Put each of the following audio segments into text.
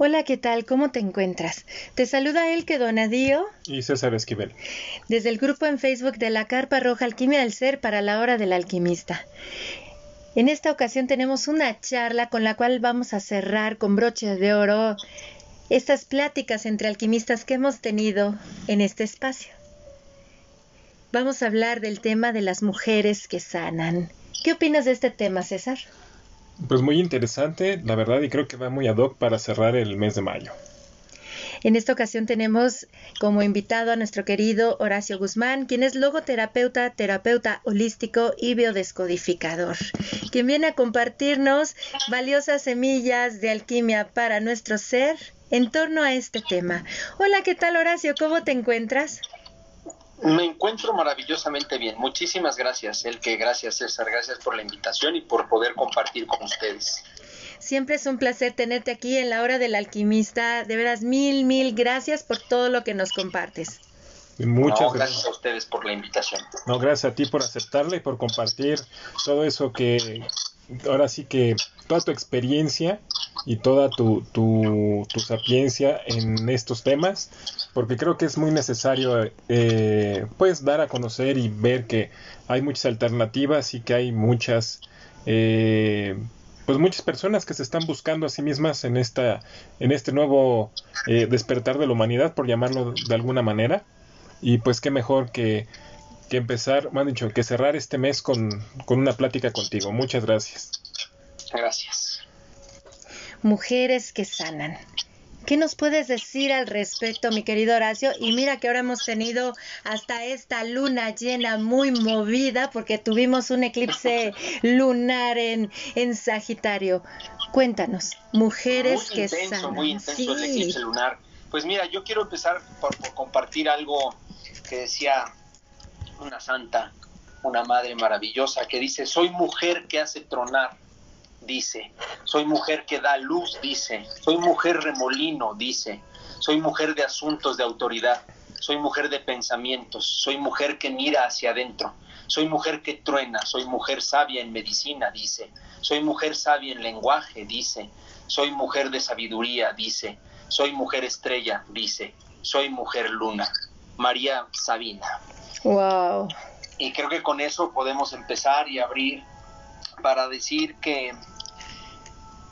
Hola, ¿qué tal? ¿Cómo te encuentras? Te saluda Elke Donadío y César Esquivel. Desde el grupo en Facebook de la Carpa Roja Alquimia del Ser para la Hora del Alquimista. En esta ocasión tenemos una charla con la cual vamos a cerrar con broche de oro estas pláticas entre alquimistas que hemos tenido en este espacio. Vamos a hablar del tema de las mujeres que sanan. ¿Qué opinas de este tema, César? Pues muy interesante, la verdad, y creo que va muy ad hoc para cerrar el mes de mayo. En esta ocasión tenemos como invitado a nuestro querido Horacio Guzmán, quien es logoterapeuta, terapeuta holístico y biodescodificador, quien viene a compartirnos valiosas semillas de alquimia para nuestro ser en torno a este tema. Hola, ¿qué tal Horacio? ¿Cómo te encuentras? Me encuentro maravillosamente bien. Muchísimas gracias, El que gracias César, gracias por la invitación y por poder compartir con ustedes. Siempre es un placer tenerte aquí en la hora del alquimista. De veras, mil, mil gracias por todo lo que nos compartes. Muchas gracias a ustedes por la invitación. No, gracias a ti por aceptarla y por compartir todo eso que ahora sí que toda tu experiencia y toda tu, tu, tu sapiencia en estos temas, porque creo que es muy necesario eh, pues dar a conocer y ver que hay muchas alternativas y que hay muchas eh, pues muchas personas que se están buscando a sí mismas en esta en este nuevo eh, despertar de la humanidad por llamarlo de alguna manera y pues qué mejor que, que empezar, me dicho, que cerrar este mes con, con una plática contigo. Muchas gracias. Gracias. Mujeres que sanan. ¿Qué nos puedes decir al respecto, mi querido Horacio? Y mira que ahora hemos tenido hasta esta luna llena muy movida porque tuvimos un eclipse lunar en, en Sagitario. Cuéntanos, mujeres que sanan. Muy intenso el eclipse lunar. Pues mira, yo quiero empezar por, por compartir algo que decía una santa, una madre maravillosa, que dice, soy mujer que hace tronar dice. Soy mujer que da luz, dice. Soy mujer remolino, dice. Soy mujer de asuntos de autoridad. Soy mujer de pensamientos. Soy mujer que mira hacia adentro. Soy mujer que truena. Soy mujer sabia en medicina, dice. Soy mujer sabia en lenguaje, dice. Soy mujer de sabiduría, dice. Soy mujer estrella, dice. Soy mujer luna. María Sabina. Wow. Y creo que con eso podemos empezar y abrir para decir que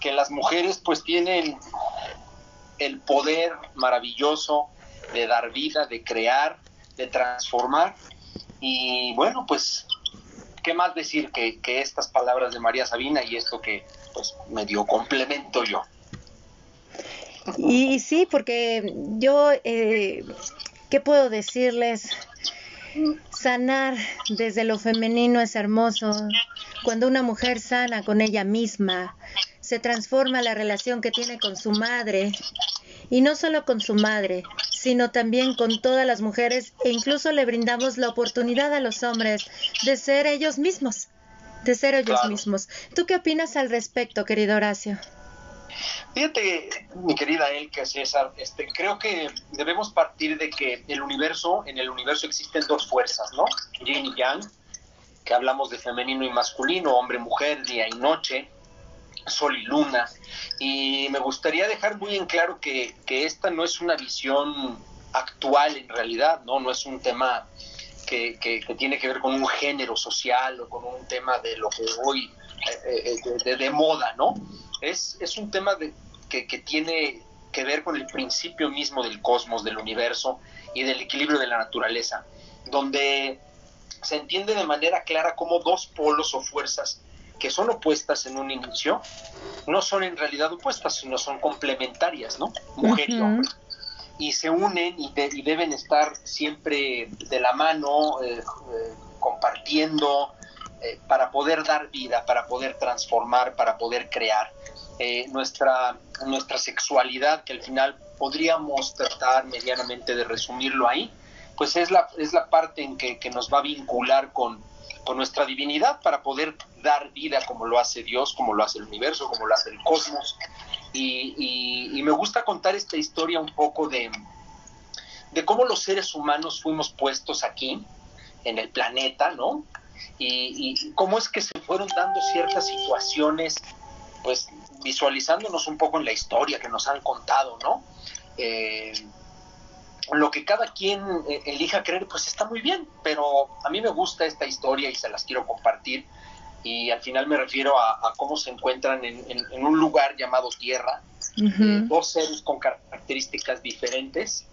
que las mujeres pues tienen el poder maravilloso de dar vida, de crear, de transformar. Y bueno, pues, ¿qué más decir que, estas palabras de María Sabina y esto que pues me dio complemento yo? Y sí, porque yo, eh, ¿qué puedo decirles? Sanar desde lo femenino es hermoso. Cuando una mujer sana con ella misma, se transforma la relación que tiene con su madre, y no solo con su madre, sino también con todas las mujeres, e incluso le brindamos la oportunidad a los hombres de ser ellos mismos, de ser ellos mismos. ¿Tú qué opinas al respecto, querido Horacio? Fíjate, mi querida Elke César, este, creo que debemos partir de que el universo, en el universo existen dos fuerzas, ¿no? Yin y Yang, que hablamos de femenino y masculino, hombre, mujer, día y noche, Sol y Luna. Y me gustaría dejar muy en claro que, esta no es una visión actual en realidad, ¿no? No es un tema que, tiene que ver con un género social o con un tema de lo que hoy, eh, eh, de, moda, ¿no? Es, es un tema de, que, que tiene que ver con el principio mismo del cosmos, del universo y del equilibrio de la naturaleza, donde se entiende de manera clara cómo dos polos o fuerzas que son opuestas en un inicio, no son en realidad opuestas, sino son complementarias, ¿no? Mujer y hombre. Y se unen y, deben estar siempre de la mano, eh, eh, compartiendo, eh, para poder dar vida, para poder transformar, para poder crear. Nuestra, nuestra sexualidad, que al final podríamos tratar medianamente de resumirlo ahí, pues es la, es la parte en que, que nos va a vincular con, con nuestra divinidad para poder dar vida como lo hace Dios, como lo hace el universo, como lo hace el cosmos. Y, me gusta contar esta historia un poco de, de cómo los seres humanos fuimos puestos aquí, en el planeta, ¿no? Y, cómo es que se fueron dando ciertas situaciones pues visualizándonos un poco en la historia que nos han contado, ¿no? Eh, lo que cada quien eh, elija creer, pues está muy bien, pero a mí me gusta esta historia y se las quiero compartir. Y al final me refiero a, cómo se encuentran en, un lugar llamado Tierra, dos seres con características diferentes,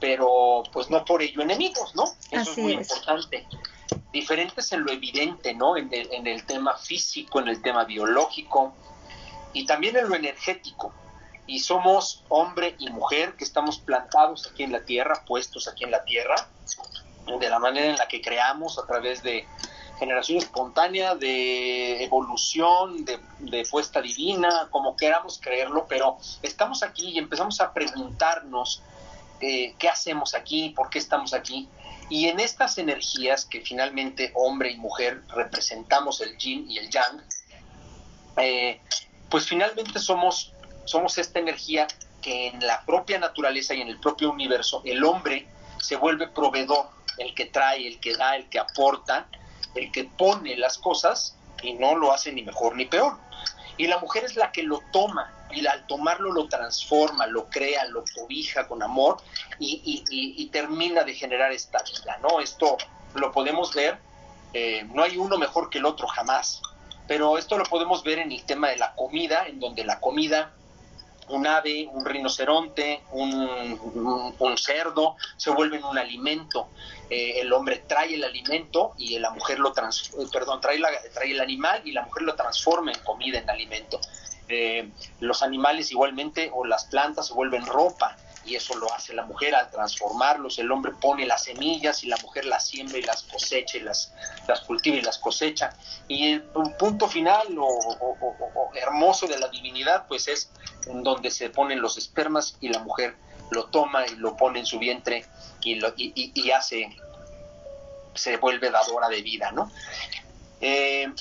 pero pues no por ello enemigos, ¿no? Eso es muy importante. Diferentes en lo evidente, ¿no? En el, en el tema físico, en el tema biológico y también en lo energético y somos hombre y mujer que estamos plantados aquí en la tierra, puestos aquí en la tierra, de la manera en la que creamos a través de generación espontánea, de evolución, de, de puesta divina, como queramos creerlo, pero estamos aquí y empezamos a preguntarnos eh, qué hacemos aquí, por qué estamos aquí. Y en estas energías que finalmente hombre y mujer representamos el yin y el yang, eh, pues finalmente somos somos esta energía que en la propia naturaleza y en el propio universo el hombre se vuelve proveedor, el que trae, el que da, el que aporta, el que pone las cosas y no lo hace ni mejor ni peor. Y la mujer es la que lo toma y al tomarlo lo transforma, lo crea, lo cobija con amor y, termina de generar esta vida, ¿no? Esto lo podemos ver, eh, no hay uno mejor que el otro jamás, pero esto lo podemos ver en el tema de la comida, en donde la comida un ave, un rinoceronte, un, cerdo, se vuelven un alimento. Eh, el hombre trae el alimento y la mujer lo trans, eh, perdón, trae el animal y la mujer lo transforma en comida, en alimento. Eh, los animales igualmente o las plantas se vuelven ropa y eso lo hace la mujer al transformarlos. El hombre pone las semillas y la mujer las siembra y las cosecha y las, las cultiva y las cosecha. Y el punto final o, hermoso de la divinidad, pues es en donde se ponen los espermas y la mujer lo toma y lo pone en su vientre y, lo, y, hace, se vuelve dadora de vida, ¿no? Eh,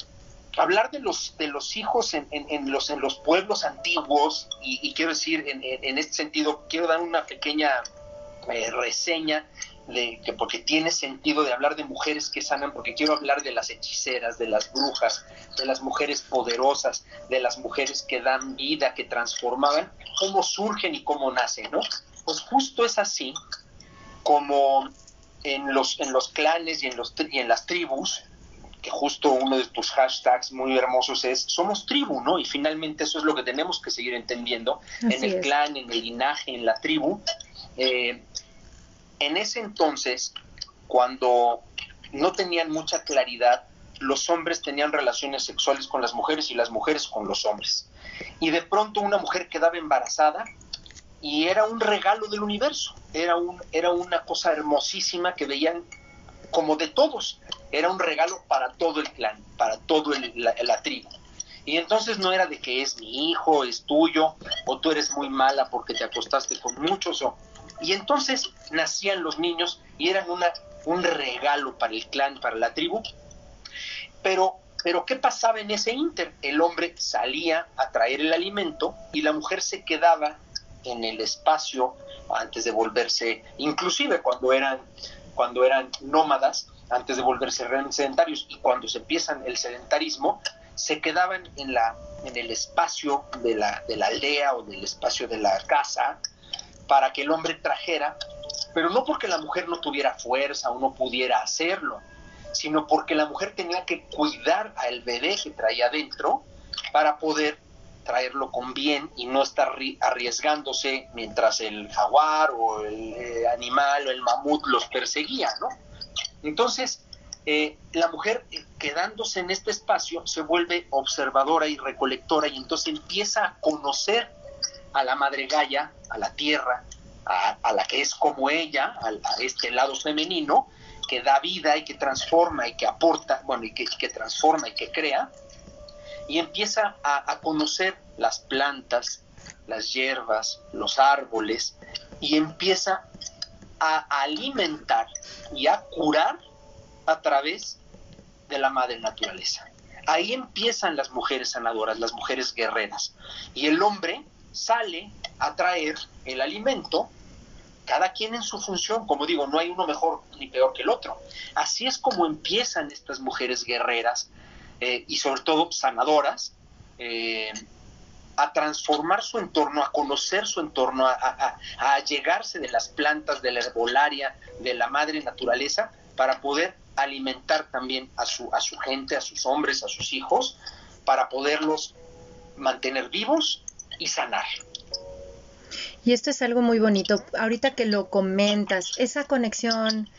hablar de los de los hijos en, en, los en los pueblos antiguos y, quiero decir en, en, este sentido quiero dar una pequeña eh, reseña de que porque tiene sentido de hablar de mujeres que sanan porque quiero hablar de las hechiceras de las brujas de las mujeres poderosas de las mujeres que dan vida que transformaban cómo surgen y cómo nacen no pues justo es así como en los en los clanes y en los y en las tribus que justo uno de tus hashtags muy hermosos es somos tribu, ¿no? Y finalmente eso es lo que tenemos que seguir entendiendo en el clan, en el linaje, en la tribu. Eh, en ese entonces, cuando no tenían mucha claridad, los hombres tenían relaciones sexuales con las mujeres y las mujeres con los hombres. Y de pronto una mujer quedaba embarazada y era un regalo del universo, era, un, era una cosa hermosísima que veían como de todos era un regalo para todo el clan, para toda la, la, tribu. Y entonces no era de que es mi hijo, es tuyo, o tú eres muy mala porque te acostaste con muchos. O... Y entonces nacían los niños y eran una, un regalo para el clan, para la tribu. Pero, pero ¿qué pasaba en ese inter? El hombre salía a traer el alimento y la mujer se quedaba en el espacio antes de volverse, inclusive cuando eran, cuando eran nómadas, antes de volverse sedentarios. Y cuando se empiezan el sedentarismo, se quedaban en, la, en el espacio de la, de la aldea o del espacio de la casa para que el hombre trajera, pero no porque la mujer no tuviera fuerza o no pudiera hacerlo, sino porque la mujer tenía que cuidar al bebé que traía adentro para poder traerlo con bien y no estar arriesgándose mientras el jaguar o el eh, animal o el mamut los perseguía, ¿no? Entonces, eh, la mujer eh, quedándose en este espacio se vuelve observadora y recolectora y entonces empieza a conocer a la madre Gaia, a la tierra, a, la que es como ella, a, este lado femenino, que da vida y que transforma y que aporta, bueno, y que, transforma y que crea, y empieza a, conocer las plantas, las hierbas, los árboles, y empieza a alimentar y a curar a través de la madre naturaleza. Ahí empiezan las mujeres sanadoras, las mujeres guerreras. Y el hombre sale a traer el alimento, cada quien en su función, como digo, no hay uno mejor ni peor que el otro. Así es como empiezan estas mujeres guerreras eh, y sobre todo sanadoras, eh, a transformar su entorno, a conocer su entorno, a, a, llegarse de las plantas, de la herbolaria, de la madre naturaleza, para poder alimentar también a su, a su gente, a sus hombres, a sus hijos, para poderlos mantener vivos y sanar. Y esto es algo muy bonito. Ahorita que lo comentas, esa conexión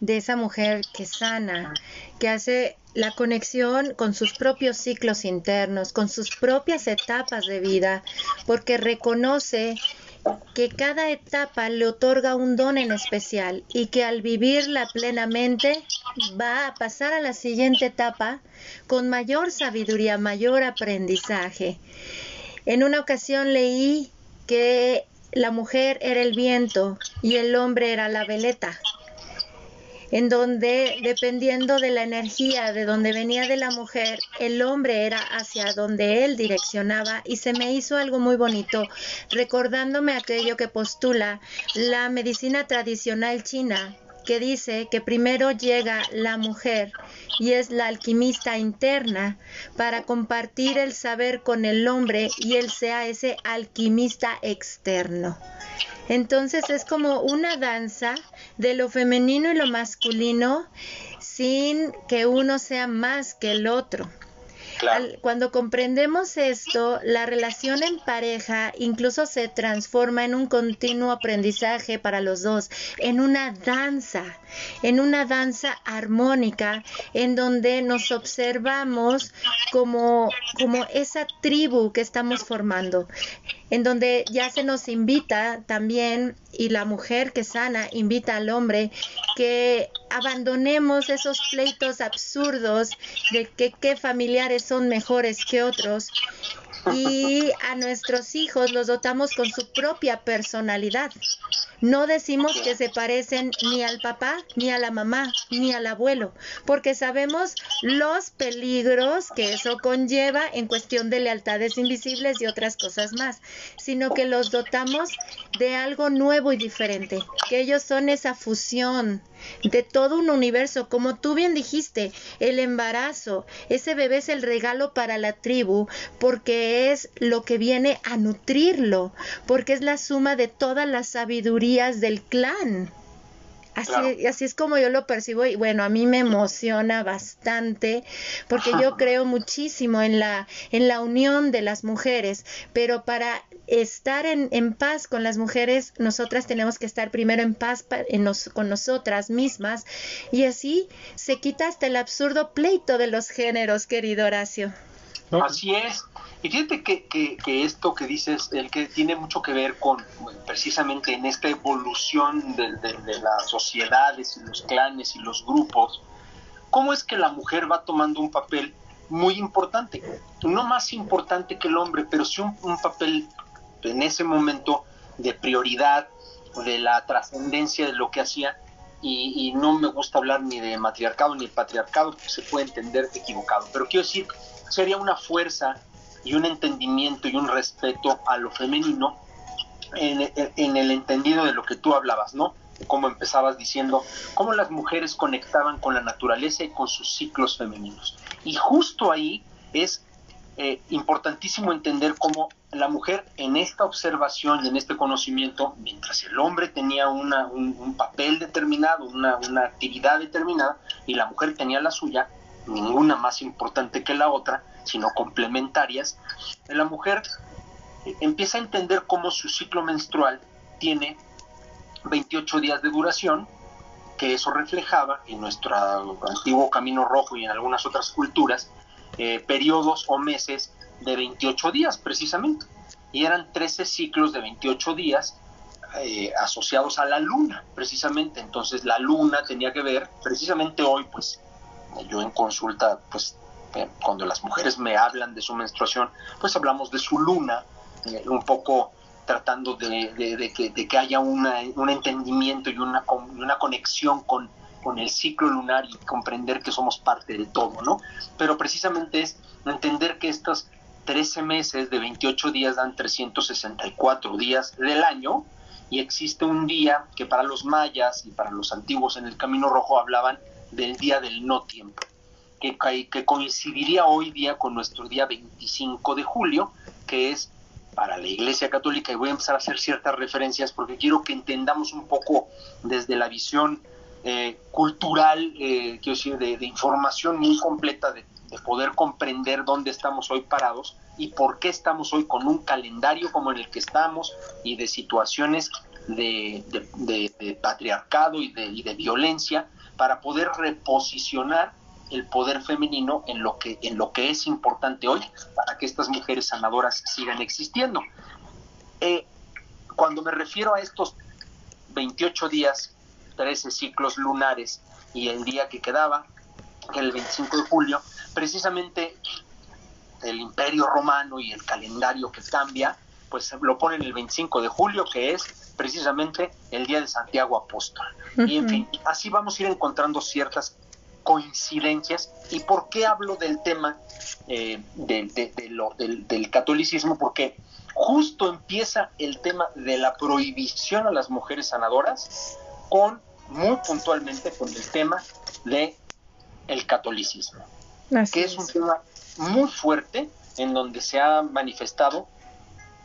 de esa mujer que sana, que hace la conexión con sus propios ciclos internos, con sus propias etapas de vida, porque reconoce que cada etapa le otorga un don en especial y que al vivirla plenamente va a pasar a la siguiente etapa con mayor sabiduría, mayor aprendizaje. En una ocasión leí que la mujer era el viento y el hombre era la veleta en donde dependiendo de la energía de donde venía de la mujer, el hombre era hacia donde él direccionaba y se me hizo algo muy bonito, recordándome aquello que postula la medicina tradicional china, que dice que primero llega la mujer y es la alquimista interna para compartir el saber con el hombre y él sea ese alquimista externo. Entonces es como una danza de lo femenino y lo masculino sin que uno sea más que el otro cuando comprendemos esto, la relación en pareja incluso se transforma en un continuo aprendizaje para los dos, en una danza, en una danza armónica, en donde nos observamos como, como esa tribu que estamos formando, en donde ya se nos invita también, y la mujer que sana invita al hombre, que abandonemos esos pleitos absurdos de que qué familiares son mejores que otros y a nuestros hijos los dotamos con su propia personalidad. No decimos que se parecen ni al papá, ni a la mamá, ni al abuelo, porque sabemos los peligros que eso conlleva en cuestión de lealtades invisibles y otras cosas más, sino que los dotamos de algo nuevo y diferente, que ellos son esa fusión de todo un universo, como tú bien dijiste, el embarazo, ese bebé es el regalo para la tribu, porque es lo que viene a nutrirlo, porque es la suma de todas las sabidurías del clan. Así, así es como yo lo percibo y bueno, a mí me emociona bastante porque yo creo muchísimo en la, en la unión de las mujeres, pero para estar en, en paz con las mujeres, nosotras tenemos que estar primero en paz con nosotras mismas y así se quita hasta el absurdo pleito de los géneros, querido Horacio. Así es. Y fíjate que, que, esto que dices, el que tiene mucho que ver con precisamente en esta evolución de, las sociedades y los clanes y los grupos, cómo es que la mujer va tomando un papel muy importante, no más importante que el hombre, pero sí un, papel en ese momento de prioridad, de la trascendencia de lo que hacía, y, y, no me gusta hablar ni de matriarcado ni de patriarcado, se puede entender equivocado, pero quiero decir, sería una fuerza y un entendimiento y un respeto a lo femenino en, el entendido de lo que tú hablabas, ¿no? Como empezabas diciendo, cómo las mujeres conectaban con la naturaleza y con sus ciclos femeninos. Y justo ahí es eh, importantísimo entender cómo la mujer en esta observación y en este conocimiento, mientras el hombre tenía una, un, papel determinado, una, una actividad determinada, y la mujer tenía la suya, ninguna más importante que la otra, sino complementarias, la mujer empieza a entender cómo su ciclo menstrual tiene 28 días de duración, que eso reflejaba en nuestro antiguo camino rojo y en algunas otras culturas, eh, periodos o meses de 28 días precisamente. Y eran 13 ciclos de 28 días eh, asociados a la luna, precisamente. Entonces la luna tenía que ver, precisamente hoy, pues yo en consulta, pues eh, cuando las mujeres me hablan de su menstruación, pues hablamos de su luna, eh, un poco tratando de, que, haya un entendimiento y una, una conexión con, con el ciclo lunar y comprender que somos parte de todo, ¿no? Pero precisamente es entender que estos 13 meses de 28 días dan 364 días del año y existe un día que para los mayas y para los antiguos en el Camino Rojo hablaban del día del no tiempo que, que coincidiría hoy día con nuestro día 25 de julio, que es para la Iglesia Católica y voy a empezar a hacer ciertas referencias porque quiero que entendamos un poco desde la visión eh, cultural, eh, quiero decir, de, información muy completa de, poder comprender dónde estamos hoy parados y por qué estamos hoy con un calendario como en el que estamos y de situaciones de, patriarcado y de violencia para poder reposicionar el poder femenino en lo que en lo que es importante hoy para que estas mujeres sanadoras sigan existiendo. Eh, cuando me refiero a estos 28 días, 13 ciclos lunares y el día que quedaba, el 25 de julio, precisamente el imperio romano y el calendario que cambia, pues lo ponen el 25 de julio, que es precisamente el día de Santiago Apóstol. Y en fin, así vamos a ir encontrando ciertas coincidencias. ¿Y por qué hablo del tema eh, del, catolicismo? Porque justo empieza el tema de la prohibición a las mujeres sanadoras con, muy puntualmente, con el tema de el catolicismo, que es un tema muy fuerte en donde se ha manifestado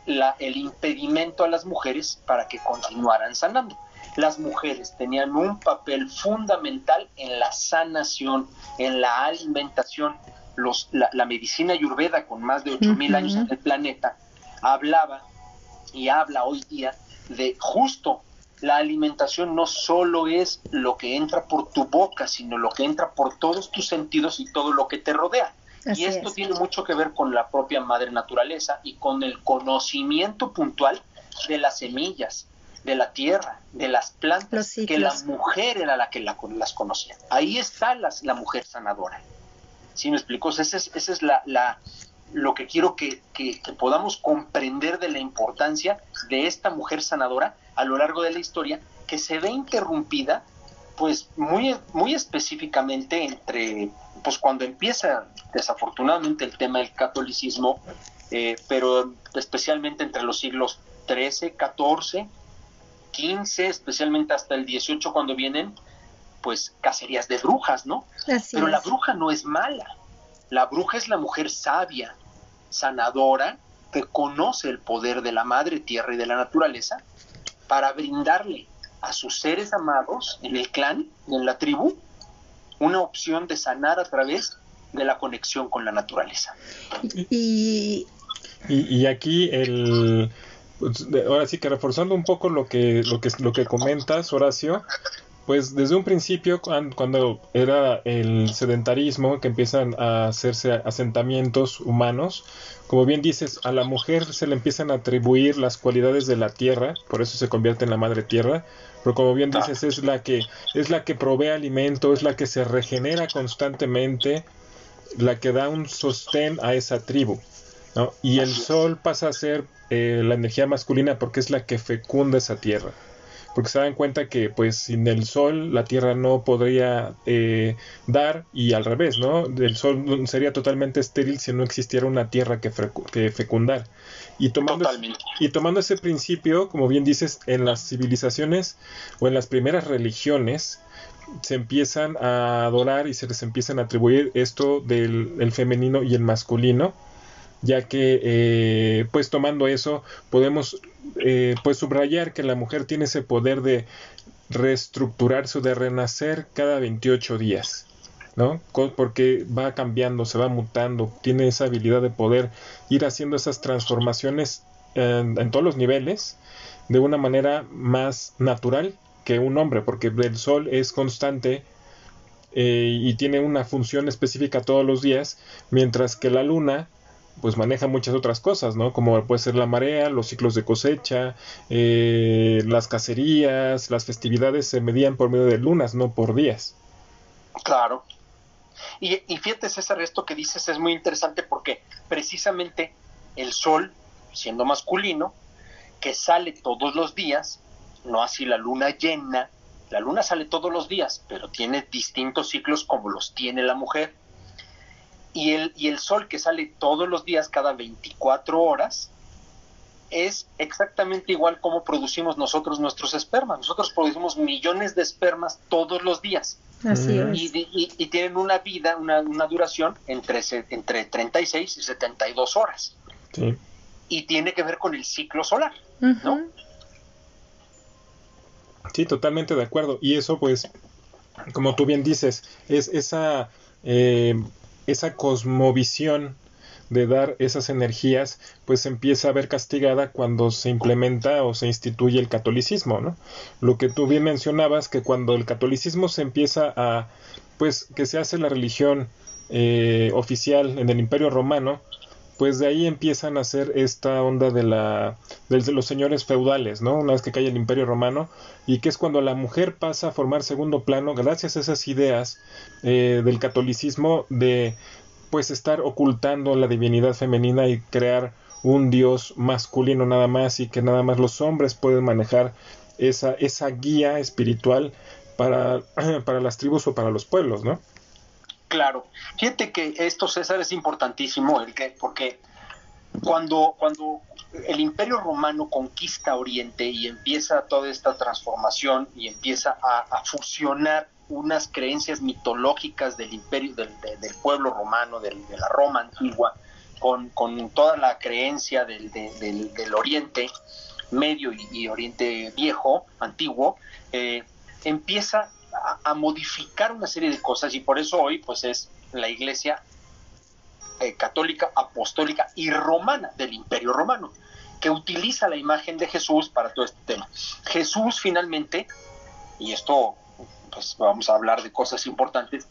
la, el impedimento a las mujeres para que continuaran sanando las mujeres tenían un papel fundamental en la sanación, en la alimentación. Los, la, medicina ayurveda, con más de 8.000 años en el planeta, hablaba y habla hoy día de justo la alimentación no solo es lo que entra por tu boca, sino lo que entra por todos tus sentidos y todo lo que te rodea. Y esto tiene mucho que ver con la propia madre naturaleza y con el conocimiento puntual de las semillas, de la tierra, de las plantas, que la mujer era la que las conocía. Ahí está la mujer sanadora. ¿Sí me explico? Esa es, esa es la, la, lo que quiero que, que, podamos comprender de la importancia de esta mujer sanadora a lo largo de la historia, que se ve interrumpida, pues muy, muy específicamente entre, pues cuando empieza desafortunadamente el tema del catolicismo, eh, pero especialmente entre los siglos 13, 14 15, especialmente hasta el 18 cuando vienen, pues cacerías de brujas, ¿no? Pero la bruja no es mala. La bruja es la mujer sabia, sanadora, que conoce el poder de la madre tierra y de la naturaleza para brindarle a sus seres amados en el clan, en la tribu, una opción de sanar a través de la conexión con la naturaleza. Y, y aquí el, pues, ahora sí que reforzando un poco lo que, lo que, lo que comentas, Horacio, pues desde un principio, cuando era el sedentarismo, que empiezan a hacerse asentamientos humanos, como bien dices, a la mujer se le empiezan a atribuir las cualidades de la tierra, por eso se convierte en la madre tierra, pero como bien dices, es la que, es la que provee alimento, es la que se regenera constantemente, la que da un sostén a esa tribu. Y el sol pasa a ser eh, la energía masculina porque es la que fecunda esa tierra. Porque se dan cuenta que pues sin el sol la tierra no podría eh, dar y al revés, ¿no? El sol sería totalmente estéril si no existiera una tierra que, que fecundar. Y tomando, y tomando ese principio, como bien dices, en las civilizaciones o en las primeras religiones, se empiezan a adorar y se les empiezan a atribuir esto del femenino y el masculino ya que eh, pues tomando eso podemos eh, pues subrayar que la mujer tiene ese poder de reestructurarse o de renacer cada 28 días, ¿no? Porque va cambiando, se va mutando, tiene esa habilidad de poder ir haciendo esas transformaciones en, todos los niveles de una manera más natural que un hombre, porque el sol es constante eh, y tiene una función específica todos los días, mientras que la luna pues maneja muchas otras cosas, ¿no? Como puede ser la marea, los ciclos de cosecha, eh, las cacerías, las festividades se medían por medio de lunas, no por días. Claro. Y, y fíjate, César, esto que dices es muy interesante porque precisamente el sol, siendo masculino, que sale todos los días, no así la luna llena, la luna sale todos los días, pero tiene distintos ciclos como los tiene la mujer y el, y el sol que sale todos los días, cada 24 horas, es exactamente igual como producimos nosotros nuestros espermas. Nosotros producimos millones de espermas todos los días. Así es. Y, tienen una vida, una, una, duración entre, entre 36 y 72 horas. y tiene que ver con el ciclo solar, ¿no? Sí, totalmente de acuerdo. Y eso, pues, como tú bien dices, es esa, eh, esa cosmovisión de dar esas energías, pues empieza a ver castigada cuando se implementa o se instituye el catolicismo, ¿no? Lo que tú bien mencionabas, que cuando el catolicismo se empieza a, pues, que se hace la religión eh, oficial en el Imperio Romano, pues de ahí empiezan a hacer esta onda de la de los señores feudales, ¿no? Una vez que cae el Imperio Romano y que es cuando la mujer pasa a formar segundo plano gracias a esas ideas eh, del catolicismo de pues estar ocultando la divinidad femenina y crear un dios masculino nada más y que nada más los hombres pueden manejar esa esa guía espiritual para para las tribus o para los pueblos, ¿no? Claro. Fíjate que esto, César, es importantísimo, el que, porque cuando, cuando el Imperio Romano conquista Oriente y empieza toda esta transformación y empieza a, fusionar unas creencias mitológicas del imperio, del, pueblo romano, de la Roma antigua, con, toda la creencia del, del Oriente Medio y, Oriente Viejo, antiguo, eh, empieza a, modificar una serie de cosas y por eso hoy pues es la iglesia eh, católica, apostólica y romana del imperio romano, que utiliza la imagen de Jesús para todo este tema. Jesús finalmente, y esto pues vamos a hablar de cosas importantes,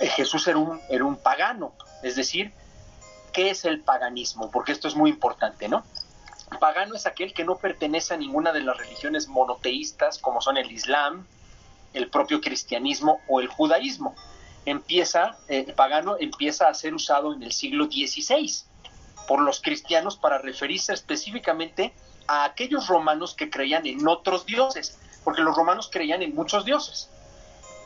eh, Jesús era un, era un pagano, es decir, ¿qué es el paganismo? Porque esto es muy importante, ¿no? Pagano es aquel que no pertenece a ninguna de las religiones monoteístas como son el Islam, el propio cristianismo o el judaísmo. Empieza, eh, el pagano empieza a ser usado en el siglo XVI por los cristianos para referirse específicamente a aquellos romanos que creían en otros dioses, porque los romanos creían en muchos dioses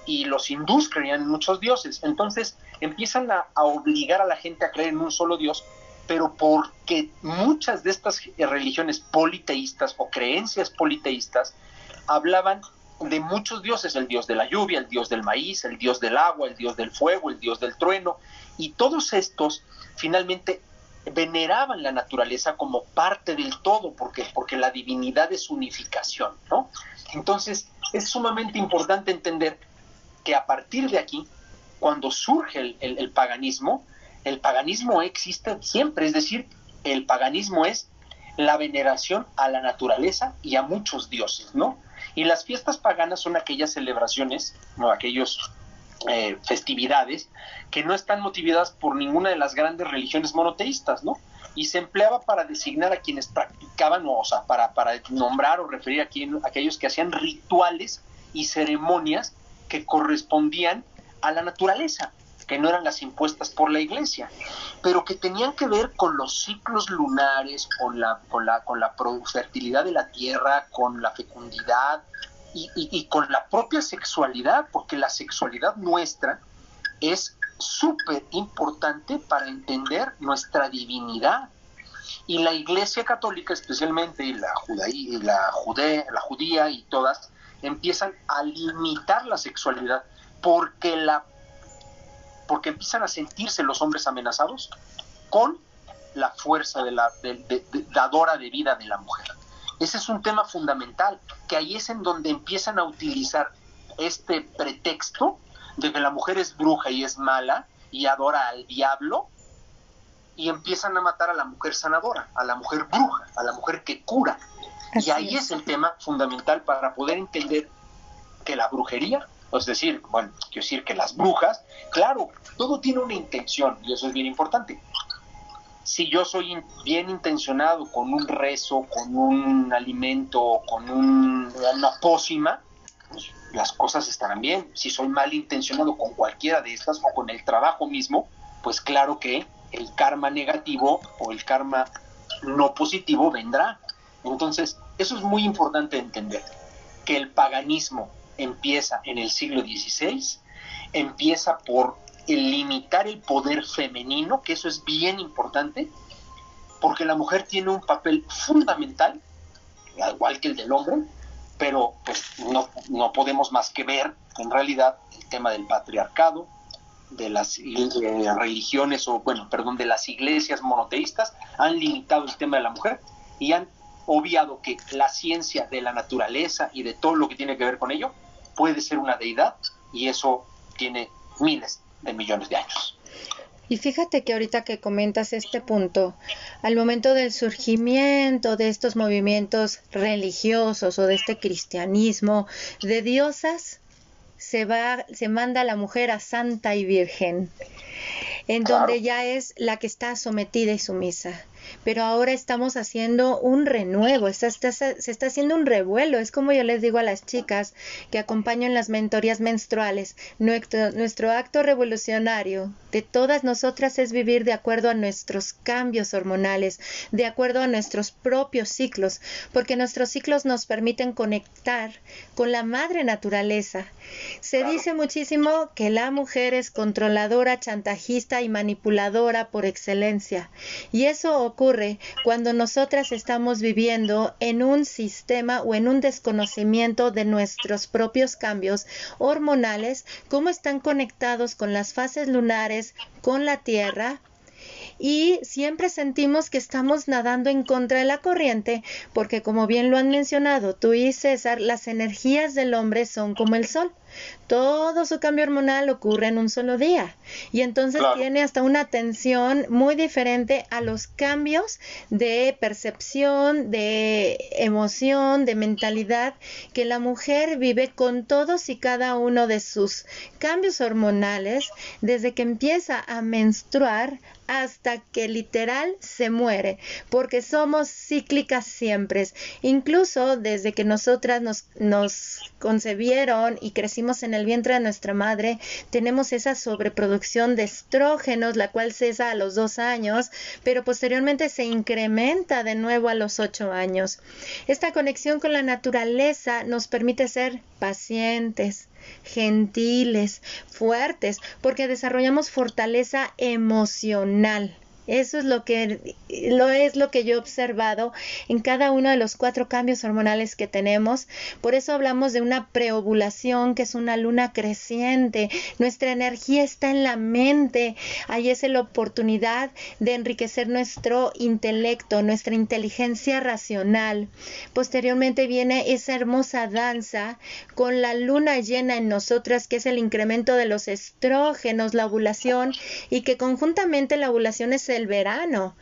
y los hindús creían en muchos dioses. Entonces empiezan a, a, obligar a la gente a creer en un solo Dios, pero porque muchas de estas religiones politeístas o creencias politeístas hablaban de muchos dioses, el dios de la lluvia, el dios del maíz, el dios del agua, el dios del fuego, el dios del trueno, y todos estos finalmente veneraban la naturaleza como parte del todo, porque, porque la divinidad es unificación, ¿no? Entonces, es sumamente importante entender que a partir de aquí, cuando surge el, el paganismo, el paganismo existe siempre, es decir, el paganismo es la veneración a la naturaleza y a muchos dioses, ¿no? Y las fiestas paganas son aquellas celebraciones, o aquellos eh, festividades que no están motivadas por ninguna de las grandes religiones monoteístas, ¿no? Y se empleaba para designar a quienes practicaban, o, sea, para, para nombrar o referir a, quien, a aquellos que hacían rituales y ceremonias que correspondían a la naturaleza no eran las impuestas por la iglesia, pero que tenían que ver con los ciclos lunares, con la, con la, con la fertilidad de la tierra, con la fecundidad y, y con la propia sexualidad, porque la sexualidad nuestra es súper importante para entender nuestra divinidad. Y la Iglesia Católica, especialmente y la, judaí, la, jude, la judía y todas, empiezan a limitar la sexualidad porque la porque empiezan a sentirse los hombres amenazados con la fuerza de la dadora de vida de la mujer. Ese es un tema fundamental, que ahí es en donde empiezan a utilizar este pretexto de que la mujer es bruja y es mala y adora al diablo y empiezan a matar a la mujer sanadora, a la mujer bruja, a la mujer que cura. y ahí es el tema fundamental para poder entender que la brujería es decir, bueno, quiero decir que las brujas, claro, todo tiene una intención y eso es bien importante. Si yo soy bien intencionado con un rezo, con un alimento, con una pócima, pues las cosas estarán bien. Si soy mal intencionado con cualquiera de estas o con el trabajo mismo, pues claro que el karma negativo o el karma no positivo vendrá. Entonces, eso es muy importante entender, que el paganismo empieza en el siglo XVI, empieza por limitar el poder femenino, que eso es bien importante, porque la mujer tiene un papel fundamental, igual que el del hombre, pero pues no, no podemos más que ver en realidad el tema del patriarcado, de las eh, religiones o bueno, perdón, de las iglesias monoteístas han limitado el tema de la mujer y han obviado que la ciencia de la naturaleza y de todo lo que tiene que ver con ello puede ser una deidad y eso tiene miles de millones de años. Y fíjate que ahorita que comentas este punto, al momento del surgimiento de estos movimientos religiosos o de este cristianismo de diosas, se va, se manda a la mujer a santa y virgen, en donde ya es la que está sometida y sumisa pero ahora estamos haciendo un renuevo, se está, haciendo un revuelo. Es como yo les digo a las chicas que acompaño en las mentorías menstruales, nuestro, nuestro acto revolucionario de todas nosotras es vivir de acuerdo a nuestros cambios hormonales, de acuerdo a nuestros propios ciclos, porque nuestros ciclos nos permiten conectar con la madre naturaleza. Se dice muchísimo que la mujer es controladora, chantajista y manipuladora por excelencia, y eso ocurre cuando nosotras estamos viviendo en un sistema o en un desconocimiento de nuestros propios cambios hormonales, cómo están conectados con las fases lunares, con la Tierra, y siempre sentimos que estamos nadando en contra de la corriente porque como bien lo han mencionado tú y César, las energías del hombre son como el sol. Todo su cambio hormonal ocurre en un solo día. Y entonces tiene hasta una atención muy diferente a los cambios de percepción, de emoción, de mentalidad que la mujer vive con todos y cada uno de sus cambios hormonales desde que empieza a menstruar hasta que literal se muere, porque somos cíclicas siempre. Incluso desde que nosotras nos, nos concebieron y crecimos en el vientre de nuestra madre, tenemos esa sobreproducción de estrógenos, la cual cesa a los dos años, pero posteriormente se incrementa de nuevo a los ocho años. Esta conexión con la naturaleza nos permite ser pacientes, gentiles, fuertes, porque desarrollamos fortaleza emocional. Eso es lo que lo es lo que yo he observado en cada uno de los cuatro cambios hormonales que tenemos. Por eso hablamos de una preovulación, que es una luna creciente. Nuestra energía está en la mente. Ahí es la oportunidad de enriquecer nuestro intelecto, nuestra inteligencia racional. Posteriormente viene esa hermosa danza con la luna llena en nosotras, que es el incremento de los estrógenos, la ovulación, y que conjuntamente la ovulación es el verano.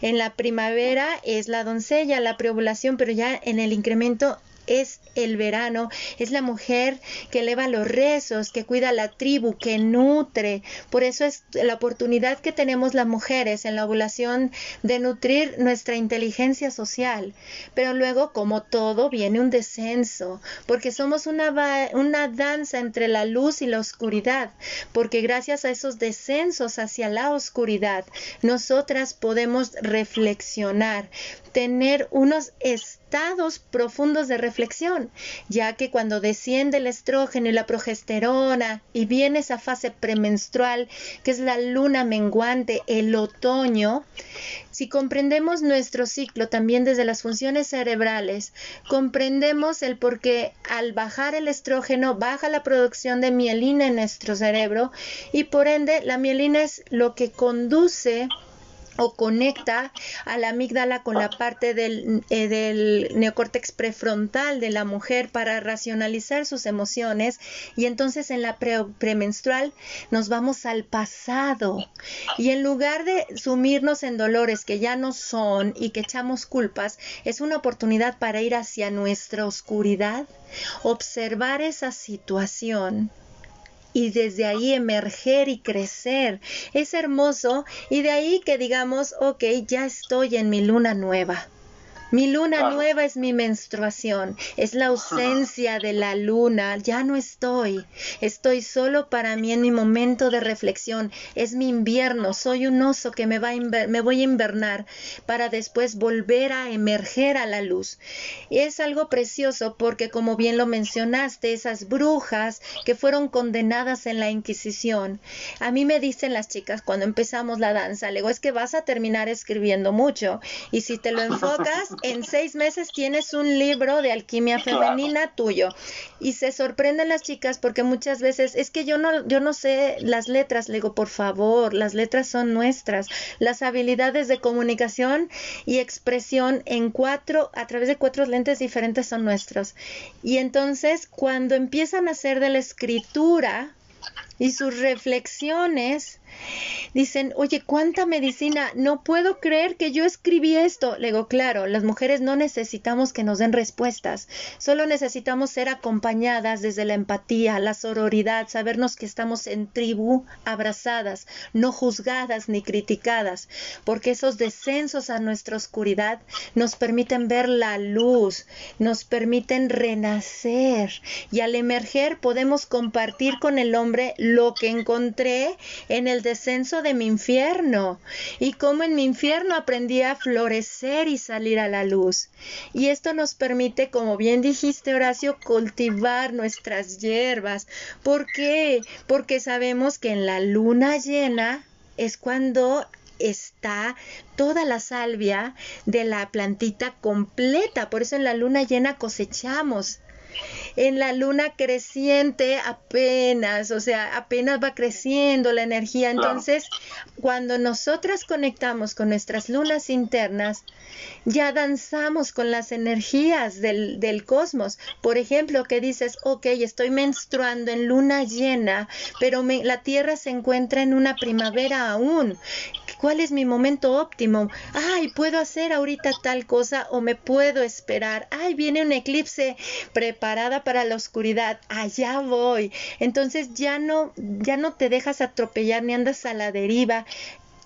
En la primavera es la doncella, la preovulación, pero ya en el incremento es el verano, es la mujer que eleva los rezos, que cuida la tribu, que nutre. Por eso es la oportunidad que tenemos las mujeres en la ovulación de nutrir nuestra inteligencia social. Pero luego, como todo, viene un descenso, porque somos una, una danza entre la luz y la oscuridad, porque gracias a esos descensos hacia la oscuridad, nosotras podemos reflexionar, tener unos estados profundos de reflexión, ya que cuando desciende el estrógeno y la progesterona y viene esa fase premenstrual, que es la luna menguante, el otoño, si comprendemos nuestro ciclo también desde las funciones cerebrales, comprendemos el por qué al bajar el estrógeno baja la producción de mielina en nuestro cerebro y por ende la mielina es lo que conduce o conecta a la amígdala con la parte del, eh, del, neocórtex prefrontal de la mujer para racionalizar sus emociones y entonces en la premenstrual nos vamos al pasado. Y en lugar de sumirnos en dolores que ya no son y que echamos culpas, es una oportunidad para ir hacia nuestra oscuridad, observar esa situación y desde ahí emerger y crecer. Es hermoso y de ahí que digamos, ok, ya estoy en mi luna nueva. Mi luna nueva es mi menstruación, es la ausencia de la luna, ya no estoy, estoy solo para mí en mi momento de reflexión, es mi invierno, soy un oso que me, va a me voy a invernar para después volver a emerger a la luz. es algo precioso porque como bien lo mencionaste, esas brujas que fueron condenadas en la Inquisición, a mí me dicen las chicas cuando empezamos la danza, luego es que vas a terminar escribiendo mucho y si te lo enfocas en seis meses tienes un libro de alquimia femenina tuyo. Y se sorprenden las chicas porque muchas veces es que yo no, yo no sé las letras. Le digo, por favor, las letras son nuestras. Las habilidades de comunicación y expresión en cuatro, a través de cuatro lentes diferentes son nuestros. Y entonces, cuando empiezan a hacer de la escritura y sus reflexiones, Dicen, oye, ¿cuánta medicina? No puedo creer que yo escribí esto. Le digo, claro, las mujeres no necesitamos que nos den respuestas, solo necesitamos ser acompañadas desde la empatía, la sororidad, sabernos que estamos en tribu, abrazadas, no juzgadas ni criticadas, porque esos descensos a nuestra oscuridad nos permiten ver la luz, nos permiten renacer y al emerger podemos compartir con el hombre lo que encontré en el descenso de mi infierno y cómo en mi infierno aprendí a florecer y salir a la luz. Y esto nos permite, como bien dijiste Horacio, cultivar nuestras hierbas. ¿Por qué? Porque sabemos que en la luna llena es cuando está toda la salvia de la plantita completa. Por eso en la luna llena cosechamos en la luna creciente apenas, o sea, apenas va creciendo la energía. Entonces, cuando nosotras conectamos con nuestras lunas internas, ya danzamos con las energías del, del cosmos. Por ejemplo, que dices, ok, estoy menstruando en luna llena, pero la Tierra se encuentra en una primavera aún. ¿Cuál es mi momento óptimo? Ay, puedo hacer ahorita tal cosa o me puedo esperar. Ay, viene un eclipse preparada para la oscuridad. Allá voy. Entonces ya no ya no te dejas atropellar ni andas a la deriva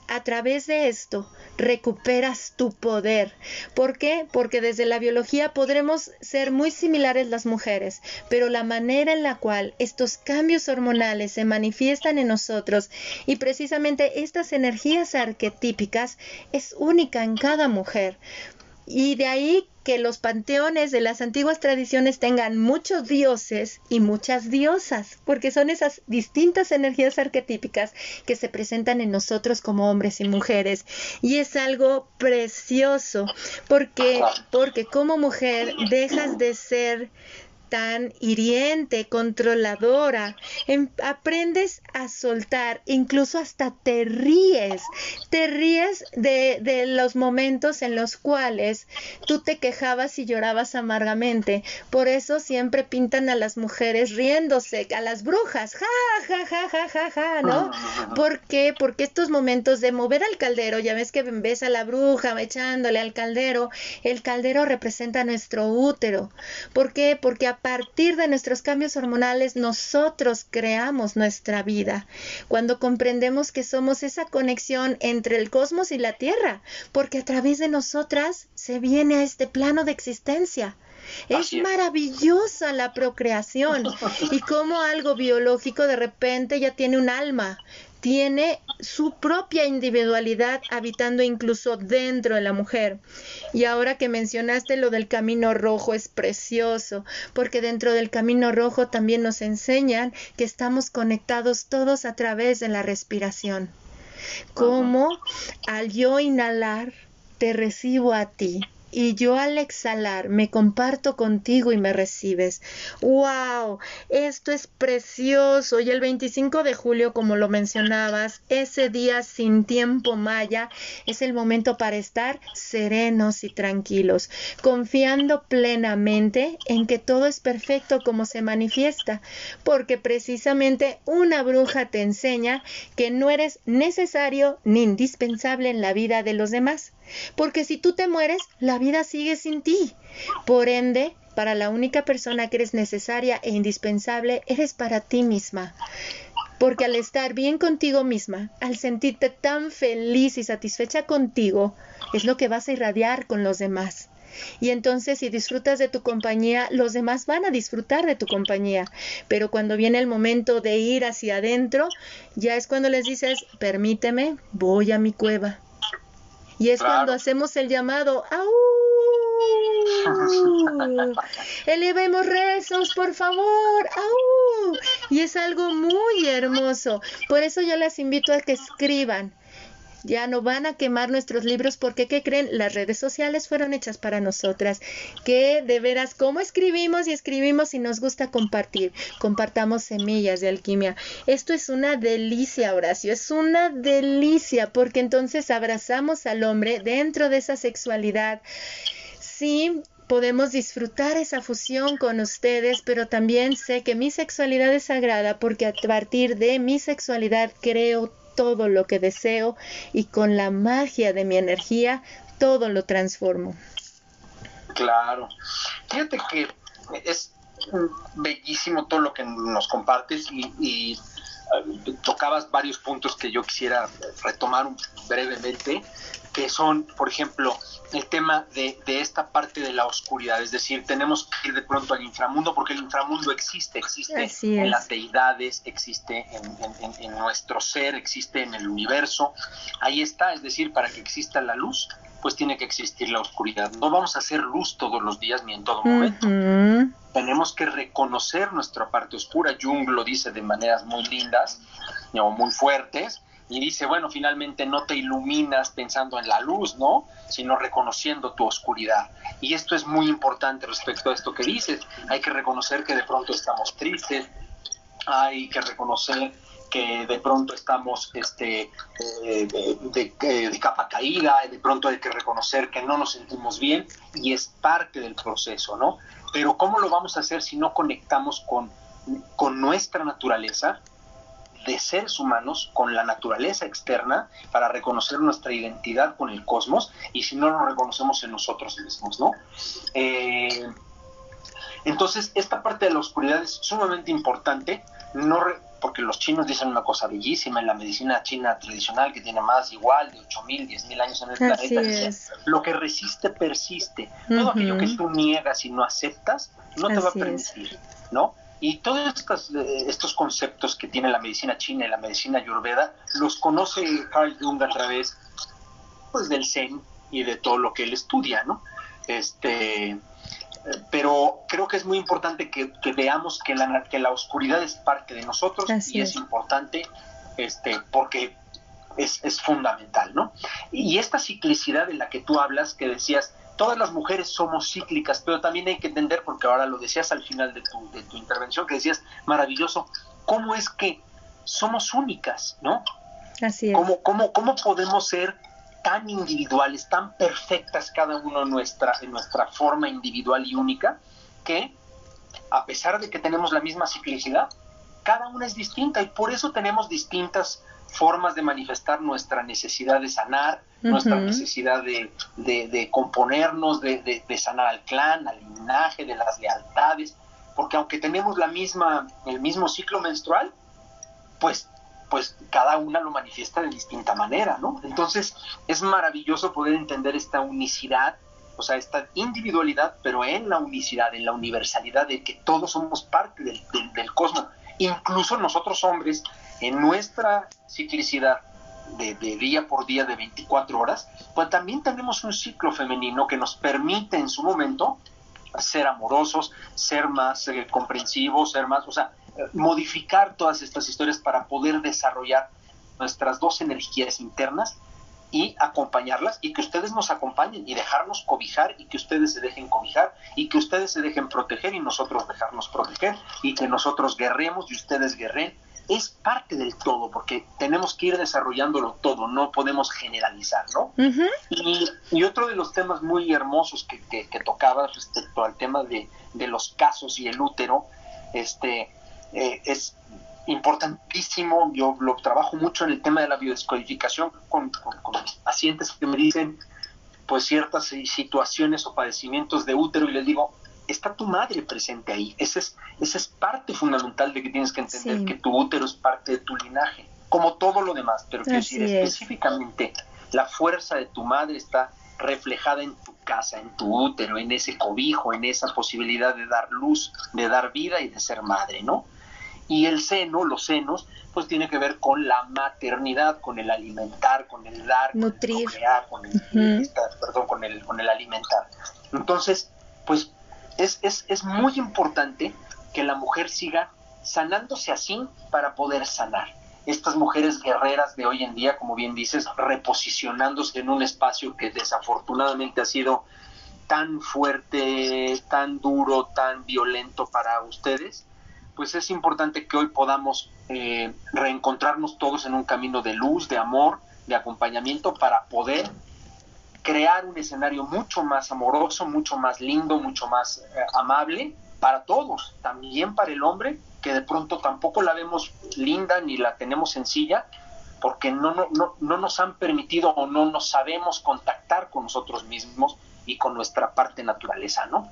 a través de esto recuperas tu poder. ¿Por qué? Porque desde la biología podremos ser muy similares las mujeres, pero la manera en la cual estos cambios hormonales se manifiestan en nosotros y precisamente estas energías arquetípicas es única en cada mujer. Y de ahí que los panteones de las antiguas tradiciones tengan muchos dioses y muchas diosas, porque son esas distintas energías arquetípicas que se presentan en nosotros como hombres y mujeres. Y es algo precioso, porque, porque como mujer dejas de ser tan hiriente, controladora. Em, aprendes a soltar, incluso hasta te ríes. Te ríes de, de, los momentos en los cuales tú te quejabas y llorabas amargamente. Por eso siempre pintan a las mujeres riéndose, a las brujas, ja, ja, ja, ja, ja, ja, ¿no? ¿Por qué? Porque estos momentos de mover al caldero, ya ves que ves a la bruja echándole al caldero, el caldero representa nuestro útero. ¿Por qué? Porque a partir de nuestros cambios hormonales nosotros creamos nuestra vida. Cuando comprendemos que somos esa conexión entre el cosmos y la Tierra, porque a través de nosotras se viene a este plano de existencia. Es, es maravillosa la procreación y como algo biológico de repente ya tiene un alma, tiene su propia individualidad habitando incluso dentro de la mujer. Y ahora que mencionaste lo del camino rojo es precioso, porque dentro del camino rojo también nos enseñan que estamos conectados todos a través de la respiración. Como al yo inhalar, te recibo a ti y yo al exhalar me comparto contigo y me recibes. ¡Wow! Esto es precioso. Y el 25 de julio, como lo mencionabas, ese día sin tiempo maya es el momento para estar serenos y tranquilos, confiando plenamente en que todo es perfecto como se manifiesta, porque precisamente una bruja te enseña que no eres necesario ni indispensable en la vida de los demás porque si tú te mueres, la vida sigue sin ti. Por ende, para la única persona que eres necesaria e indispensable, eres para ti misma. Porque al estar bien contigo misma, al sentirte tan feliz y satisfecha contigo, es lo que vas a irradiar con los demás. Y entonces si disfrutas de tu compañía, los demás van a disfrutar de tu compañía. Pero cuando viene el momento de ir hacia adentro, ya es cuando les dices, permíteme, voy a mi cueva. Y es cuando hacemos el llamado, ¡au! Elevemos rezos, por favor, ¡au! Y es algo muy hermoso. Por eso yo las invito a que escriban. Ya no van a quemar nuestros libros porque, ¿qué creen? Las redes sociales fueron hechas para nosotras. Que de veras, ¿cómo escribimos y escribimos y nos gusta compartir? Compartamos semillas de alquimia. Esto es una delicia, Horacio, es una delicia porque entonces abrazamos al hombre dentro de esa sexualidad. Sí, podemos disfrutar esa fusión con ustedes, pero también sé que mi sexualidad es sagrada porque a partir de mi sexualidad creo todo lo que deseo y con la magia de mi energía todo lo transformo. Claro. Fíjate que es bellísimo todo lo que nos compartes y, eh, tocabas varios puntos que yo quisiera retomar brevemente, que son, por ejemplo, el tema de, esta parte de la oscuridad, es decir, tenemos que ir de pronto al inframundo porque el inframundo existe, existe en las deidades, existe en, nuestro ser, existe en el universo, ahí está, es decir, para que exista la luz, pues tiene que existir la oscuridad. No vamos a hacer luz todos los días ni en todo momento. Tenemos que reconocer nuestra parte oscura. Jung lo dice de maneras muy lindas o muy fuertes y dice, bueno, finalmente no te iluminas pensando en la luz, ¿no? Sino reconociendo tu oscuridad. Y esto es muy importante respecto a esto que dices. Hay que reconocer que de pronto estamos tristes, hay que reconocer que de pronto estamos este, eh, de, de, capa caída, de pronto hay que reconocer que no nos sentimos bien y es parte del proceso, ¿no? Pero ¿cómo lo vamos a hacer si no conectamos con, con nuestra naturaleza? De seres humanos con la naturaleza externa para reconocer nuestra identidad con el cosmos y si no lo reconocemos en nosotros mismos, ¿no? Eh, entonces, esta parte de la oscuridad es sumamente importante, no porque los chinos dicen una cosa bellísima en la medicina china tradicional que tiene más igual de 8.000, 10.000 años en el planeta. lo que resiste persiste. Todo aquello que tú niegas y no aceptas no te va a permitir, ¿no? Y todos estos, eh, estos conceptos que tiene la medicina china y la medicina ayurveda los conoce Carl Jung a través pues, del Zen y de todo lo que él estudia, ¿no? Este, pero creo que es muy importante que, veamos que la, que la oscuridad es parte de nosotros y es, importante este, porque es, es fundamental, ¿no? Y esta ciclicidad de la que tú hablas, que decías, todas las mujeres somos cíclicas, pero también hay que entender, porque ahora lo decías al final de tu, de tu intervención, que decías, maravilloso, cómo es que somos únicas, ¿no? Así es. ¿Cómo, cómo, cómo podemos ser tan individuales, tan perfectas cada uno en nuestra, en nuestra forma individual y única, que a pesar de que tenemos la misma ciclicidad, cada una es distinta y por eso tenemos distintas formas de manifestar nuestra necesidad de sanar, nuestra necesidad de, de, componernos, de, de, sanar al clan, al linaje, de las lealtades, porque aunque tenemos la misma, el mismo ciclo menstrual, pues, pues cada una lo manifiesta de distinta manera, ¿no? Entonces es maravilloso poder entender esta unicidad, o sea, esta individualidad, pero en la unicidad, en la universalidad de que todos somos parte del, del cosmos, incluso nosotros hombres en nuestra ciclicidad de, día por día de 24 horas, pues también tenemos un ciclo femenino que nos permite en su momento ser amorosos, ser más eh, comprensivos, ser más, o sea, modificar todas estas historias para poder desarrollar nuestras dos energías internas y acompañarlas y que ustedes nos acompañen y dejarnos cobijar y que ustedes se dejen cobijar y que ustedes se dejen proteger y nosotros dejarnos proteger y que nosotros guerremos y ustedes guerren es parte del todo, porque tenemos que ir desarrollándolo todo, no podemos generalizar, ¿no? y, otro de los temas muy hermosos que, que, tocabas respecto al tema de, los casos y el útero, este, eh, es importantísimo, yo lo trabajo mucho en el tema de la biodescodificación con, con pacientes que me dicen pues ciertas situaciones o padecimientos de útero y les digo, está tu madre presente ahí. Esa es, esa es parte fundamental de que tienes que entender que tu útero es parte de tu linaje, como todo lo demás, pero quiero decir específicamente, la fuerza de tu madre está reflejada en tu casa, en tu útero, en ese cobijo, en esa posibilidad de dar luz, de dar vida y de ser madre, ¿no? Y el seno, los senos, pues tiene que ver con la maternidad, con el alimentar, con el dar, Nutrir. con el, con el perdón, con el, con el alimentar. Entonces, pues es, es, es muy importante que la mujer siga sanándose así para poder sanar. estas mujeres guerreras de hoy en día, como bien dices, reposicionándose en un espacio que desafortunadamente ha sido tan fuerte, tan duro, tan violento para ustedes, pues es importante que hoy podamos eh, reencontrarnos todos en un camino de luz, de amor, de acompañamiento para poder crear un escenario mucho más amoroso, mucho más lindo, mucho más eh, amable para todos, también para el hombre, que de pronto tampoco la vemos linda ni la tenemos sencilla, porque no, no, no, no nos han permitido o no nos sabemos contactar con nosotros mismos y con nuestra parte naturaleza, ¿no?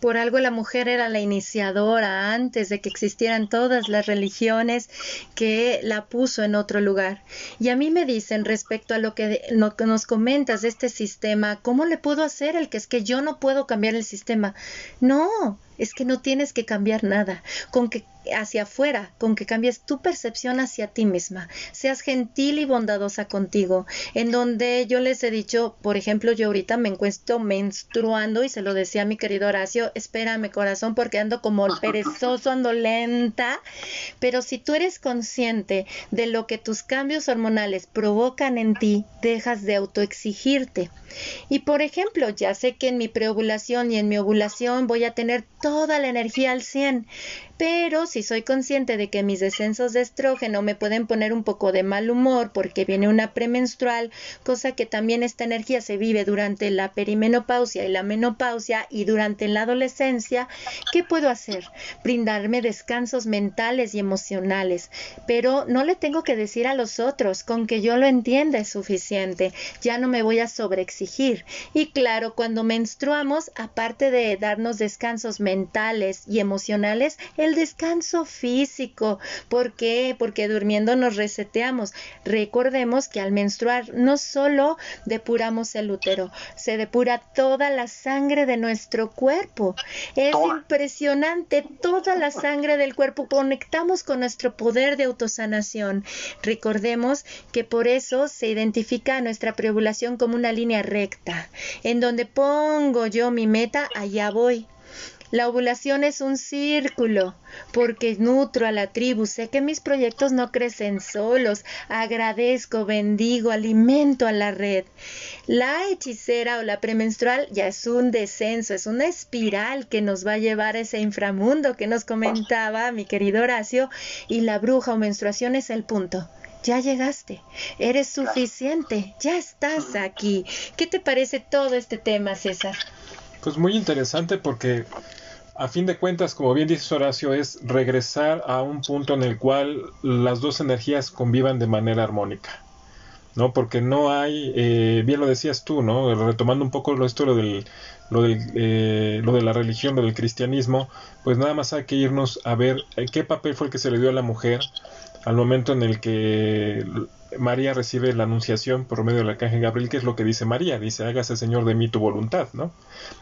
Por algo la mujer era la iniciadora antes de que existieran todas las religiones que la puso en otro lugar. Y a mí me dicen respecto a lo que nos comentas de este sistema, ¿cómo le puedo hacer el que es que yo no puedo cambiar el sistema? No, es que no tienes que cambiar nada. Con que hacia afuera, con que cambies tu percepción hacia ti misma, seas gentil y bondadosa contigo, en donde yo les he dicho, por ejemplo, yo ahorita me encuentro menstruando y se lo decía a mi querido Horacio, espérame corazón porque ando como perezoso, ando lenta, pero si tú eres consciente de lo que tus cambios hormonales provocan en ti, dejas de autoexigirte. Y por ejemplo, ya sé que en mi preovulación y en mi ovulación voy a tener toda la energía al 100, pero si soy consciente de que mis descensos de estrógeno me pueden poner un poco de mal humor porque viene una premenstrual, cosa que también esta energía se vive durante la perimenopausia y la menopausia y durante la adolescencia, ¿qué puedo hacer? Brindarme descansos mentales y emocionales, pero no le tengo que decir a los otros, con que yo lo entienda es suficiente, ya no me voy a sobreexigir. Y claro, cuando menstruamos, aparte de darnos descansos mentales y emocionales, el descanso físico. ¿Por qué? Porque durmiendo nos reseteamos. Recordemos que al menstruar no solo depuramos el útero, se depura toda la sangre de nuestro cuerpo. Es impresionante toda la sangre del cuerpo. Conectamos con nuestro poder de autosanación. Recordemos que por eso se identifica nuestra preovulación como una línea recta. En donde pongo yo mi meta, allá voy. La ovulación es un círculo, porque nutro a la tribu, sé que mis proyectos no crecen solos, agradezco, bendigo, alimento a la red. La hechicera o la premenstrual ya es un descenso, es una espiral que nos va a llevar a ese inframundo que nos comentaba mi querido Horacio, y la bruja o menstruación es el punto ya llegaste, eres suficiente, ya estás aquí. ¿Qué te parece todo este tema, César? Pues muy interesante porque a fin de cuentas, como bien dice Horacio, es regresar a un punto en el cual las dos energías convivan de manera armónica. ¿no? Porque no hay, eh, bien lo decías tú, ¿no? Retomando un poco esto, lo, del, lo, del, eh, lo de la religión, lo del cristianismo, pues nada más hay que irnos a ver eh, qué papel fue el que se le dio a la mujer al momento en el que María recibe la anunciación por medio del arcángel Gabriel, que es lo que dice María, dice, hágase Señor de mí tu voluntad, ¿no?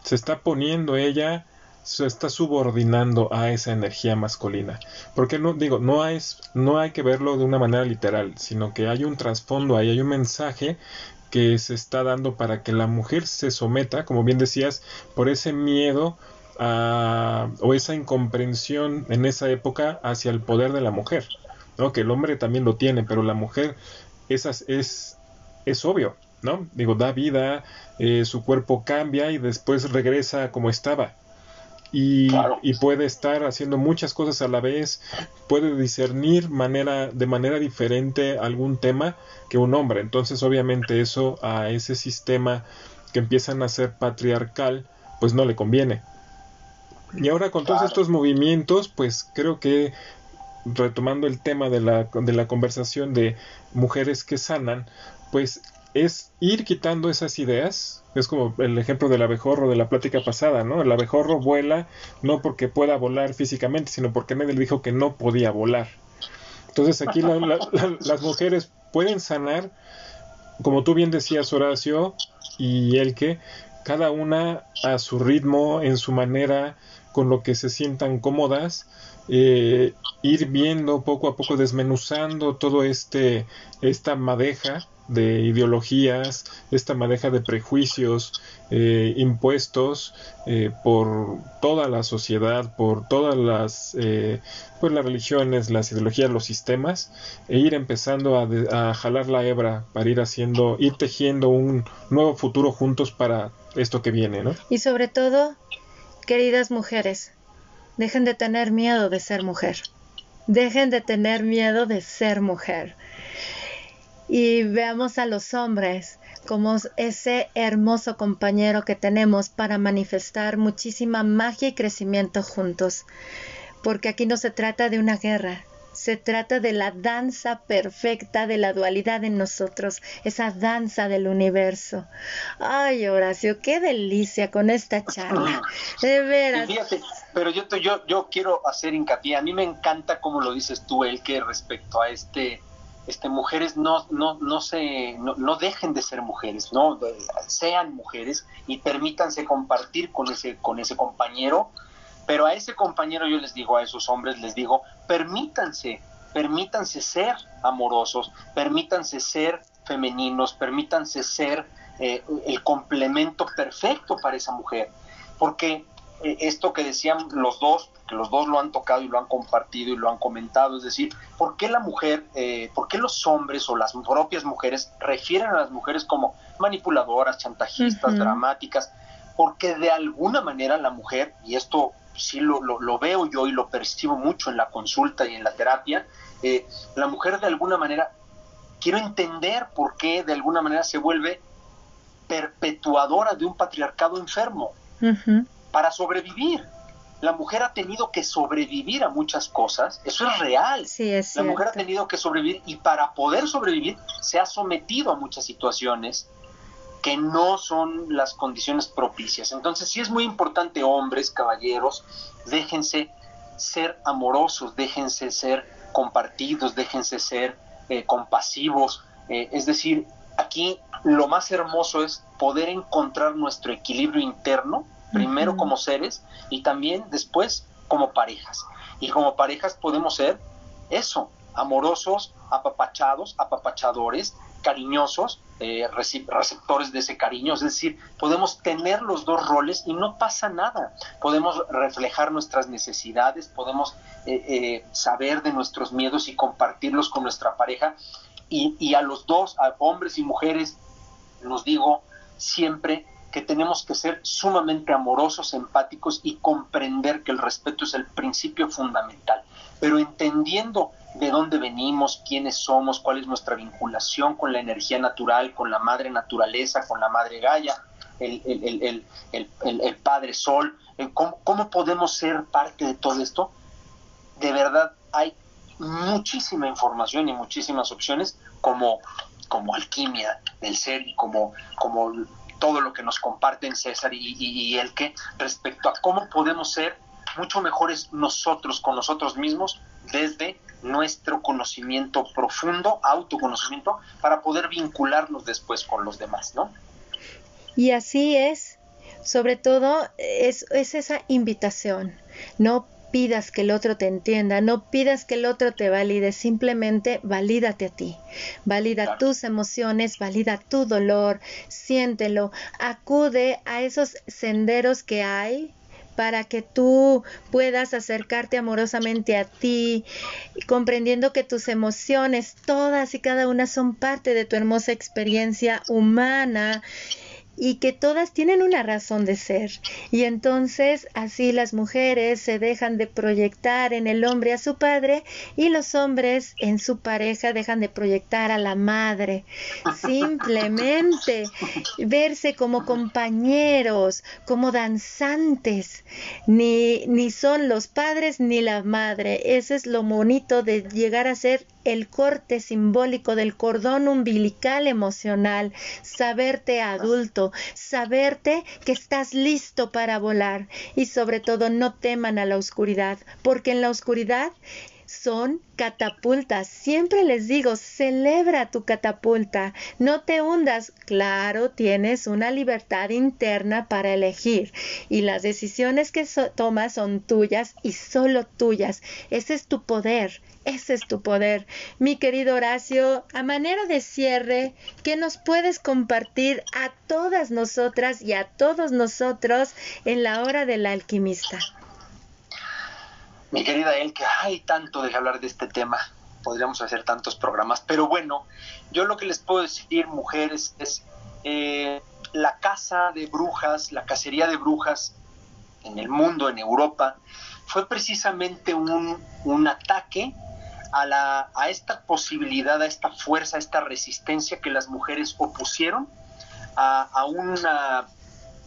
Se está poniendo ella se está subordinando a esa energía masculina. Porque no digo, no no hay que verlo de una manera literal, sino que hay un trasfondo ahí, hay un mensaje que se está dando para que la mujer se someta, como bien decías, por ese miedo a, o esa incomprensión en esa época hacia el poder de la mujer. Que el hombre también lo tiene, pero la mujer esas es, es obvio. ¿no? Digo, da vida, eh, su cuerpo cambia y después regresa como estaba y, puede estar haciendo muchas cosas a la vez, puede discernir manera, de manera diferente algún tema que un hombre. Entonces, obviamente, eso a ese sistema que empiezan a ser patriarcal, pues no le conviene. Y ahora con todos estos movimientos, pues creo que retomando el tema de la, de la conversación de mujeres que sanan, pues es ir quitando esas ideas. Es como el ejemplo del abejorro de la plática pasada, ¿no? El abejorro vuela no porque pueda volar físicamente, sino porque nadie dijo que no podía volar. Entonces aquí las mujeres pueden sanar, como tú bien decías, Horacio y el que, cada una a su ritmo, en su manera, con lo que se sientan cómodas. Eh, ir viendo poco a poco, desmenuzando todo este, esta madeja de ideologías, esta madeja de prejuicios eh, impuestos eh, por toda la sociedad, por todas las, eh, pues las religiones, las ideologías, los sistemas, e ir empezando a, a, jalar la hebra para ir haciendo, ir tejiendo un nuevo futuro juntos para esto que viene, ¿no? Y sobre todo, queridas mujeres, dejen de tener miedo de ser mujer. Dejen de tener miedo de ser mujer y veamos a los hombres como ese hermoso compañero que tenemos para manifestar muchísima magia y crecimiento juntos. Porque aquí no se trata de una guerra, se trata de la danza perfecta de la dualidad en nosotros, esa danza del universo. Ay, Horacio, qué delicia con esta charla. De veras. Fíjate, pero yo, yo, yo quiero hacer hincapié. A mí me encanta como lo dices tú, el que respecto a este este, mujeres no, no, no, se, no, dejen de ser mujeres, no sean mujeres y permítanse compartir con ese, con ese compañero, pero a ese compañero yo les digo, a esos hombres les digo, permítanse, permítanse ser amorosos, permítanse ser femeninos, permítanse ser eh, el complemento perfecto para esa mujer, porque eh, esto que decían los dos, que los dos lo han tocado y lo han compartido y lo han comentado, es decir, ¿por qué la mujer, eh, por qué los hombres o las propias mujeres refieren a las mujeres como manipuladoras, chantajistas, dramáticas? Porque de alguna manera la mujer, y esto sí lo, lo, veo yo y lo percibo mucho en la consulta y en la terapia, eh, la mujer de alguna manera, quiero entender por qué de alguna manera se vuelve perpetuadora de un patriarcado enfermo para sobrevivir. La mujer ha tenido que sobrevivir a muchas cosas, eso es real. Sí, es la mujer ha tenido que sobrevivir y para poder sobrevivir se ha sometido a muchas situaciones que no son las condiciones propicias. Entonces sí es muy importante, hombres, caballeros, déjense ser amorosos, déjense ser compartidos, déjense ser eh, compasivos. Eh, es decir, aquí lo más hermoso es poder encontrar nuestro equilibrio interno primero como seres y también después como parejas. Y como parejas podemos ser eso, amorosos, apapachados, apapachadores, cariñosos, eh, receptores de ese cariño, es decir, podemos tener los dos roles y no pasa nada, podemos reflejar nuestras necesidades, podemos eh, eh, saber de nuestros miedos y compartirlos con nuestra pareja. Y, a los dos, a hombres y mujeres, nos digo siempre que tenemos que ser sumamente amorosos, empáticos y comprender que el respeto es el principio fundamental. Pero entendiendo de dónde venimos, quiénes somos, cuál es nuestra vinculación con la energía natural, con la madre naturaleza, con la madre Gaia, el, el, Padre Sol, ¿cómo, ¿cómo podemos ser parte de todo esto? De verdad hay muchísima información y muchísimas opciones como como alquimia del ser y como, como todo lo que nos comparten César y, el que respecto a cómo podemos ser mucho mejores nosotros con nosotros mismos desde nuestro conocimiento profundo, autoconocimiento, para poder vincularnos después con los demás, ¿no? Y así es, sobre todo es, es esa invitación, no pidas que el otro te entienda, no pidas que el otro te valide, simplemente valídate a ti, valida tus emociones, valida tu dolor, siéntelo, acude a esos senderos que hay para que tú puedas acercarte amorosamente a ti, comprendiendo que tus emociones, todas y cada una son parte de tu hermosa experiencia humana y que todas tienen una razón de ser. Y entonces así las mujeres se dejan de proyectar en el hombre a su padre y los hombres en su pareja dejan de proyectar a la madre. Simplemente verse como compañeros, como danzantes. Ni, ni son los padres ni la madre. Ese es lo bonito de llegar a ser el corte simbólico del cordón umbilical emocional, saberte adulto, saberte que estás listo para volar. Y sobre todo no teman a la oscuridad, porque en la oscuridad son catapultas. Siempre les digo, celebra tu catapulta, no te hundas. Claro, tienes una libertad interna para elegir y las decisiones que tomas son tuyas y solo tuyas. Ese es tu poder. Ese es tu poder. Mi querido Horacio, a manera de cierre, ¿qué nos puedes compartir a todas nosotras y a todos nosotros en la hora del alquimista? Mi querida que hay tanto de hablar de este tema. Podríamos hacer tantos programas. Pero bueno, yo lo que les puedo decir, mujeres, es eh, la caza de brujas, la cacería de brujas en el mundo, en Europa, fue precisamente un, un ataque a, la, a esta posibilidad, a esta fuerza, a esta resistencia que las mujeres opusieron a, una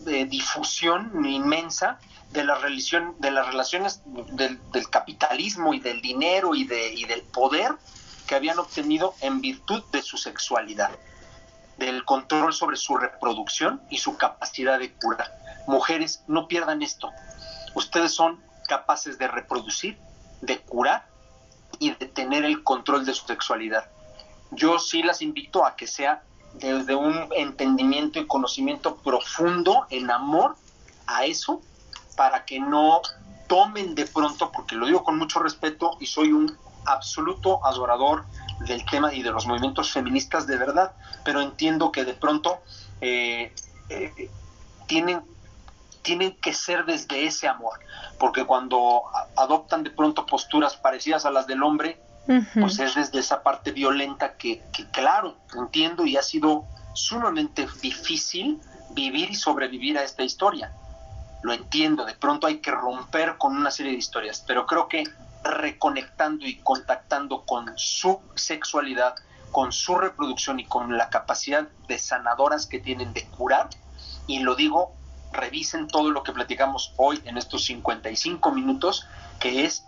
eh, difusión inmensa de la relación, de las relaciones del, capitalismo y del dinero y, de, y del poder que habían obtenido en virtud de su sexualidad, del control sobre su reproducción y su capacidad de curar. Mujeres, no pierdan esto. Ustedes son capaces de reproducir, de curar y de tener el control de su sexualidad. Yo sí las invito a que sea desde un entendimiento y conocimiento profundo en amor a eso, para que no tomen de pronto, porque lo digo con mucho respeto y soy un absoluto adorador del tema y de los movimientos feministas de verdad, pero entiendo que de pronto eh, eh, tienen tienen que ser desde ese amor, porque cuando adoptan de pronto posturas parecidas a las del hombre, pues es desde esa parte violenta que, que, claro, entiendo y ha sido sumamente difícil vivir y sobrevivir a esta historia. Lo entiendo, de pronto hay que romper con una serie de historias, pero creo que reconectando y contactando con su sexualidad, con su reproducción y con la capacidad de sanadoras que tienen de curar, y lo digo revisen todo lo que platicamos hoy en estos 55 minutos, que es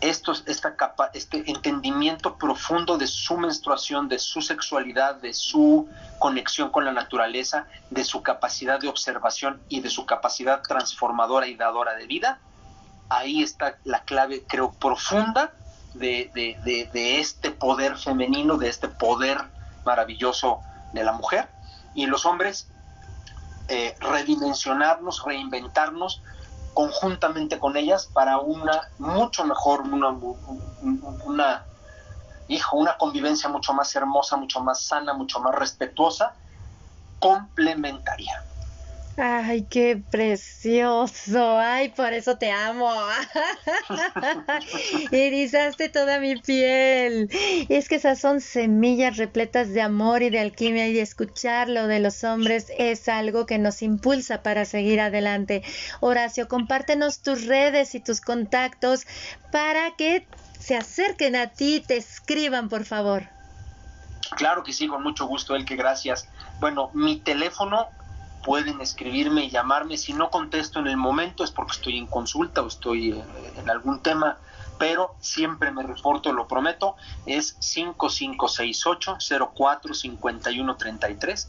estos, esta capa, este entendimiento profundo de su menstruación, de su sexualidad, de su conexión con la naturaleza, de su capacidad de observación y de su capacidad transformadora y dadora de vida. Ahí está la clave, creo, profunda de, de este poder femenino, de este poder maravilloso de la mujer. Y los hombres eh, redimensionarnos, reinventarnos conjuntamente con ellas para una mucho mejor, una, una, hijo, una convivencia mucho más hermosa, mucho más sana, mucho más respetuosa, complementaria. Ay, qué precioso. Ay, por eso te amo. Erizaste toda mi piel. Es que esas son semillas repletas de amor y de alquimia y escucharlo de los hombres es algo que nos impulsa para seguir adelante. Horacio, compártenos tus redes y tus contactos para que se acerquen a ti, te escriban, por favor. Claro que sí, con mucho gusto, que gracias. Bueno, mi teléfono pueden escribirme y llamarme. Si no contesto en el momento es porque estoy en consulta o estoy eh, en algún tema, pero siempre me reporto, lo prometo. Es 5568-045133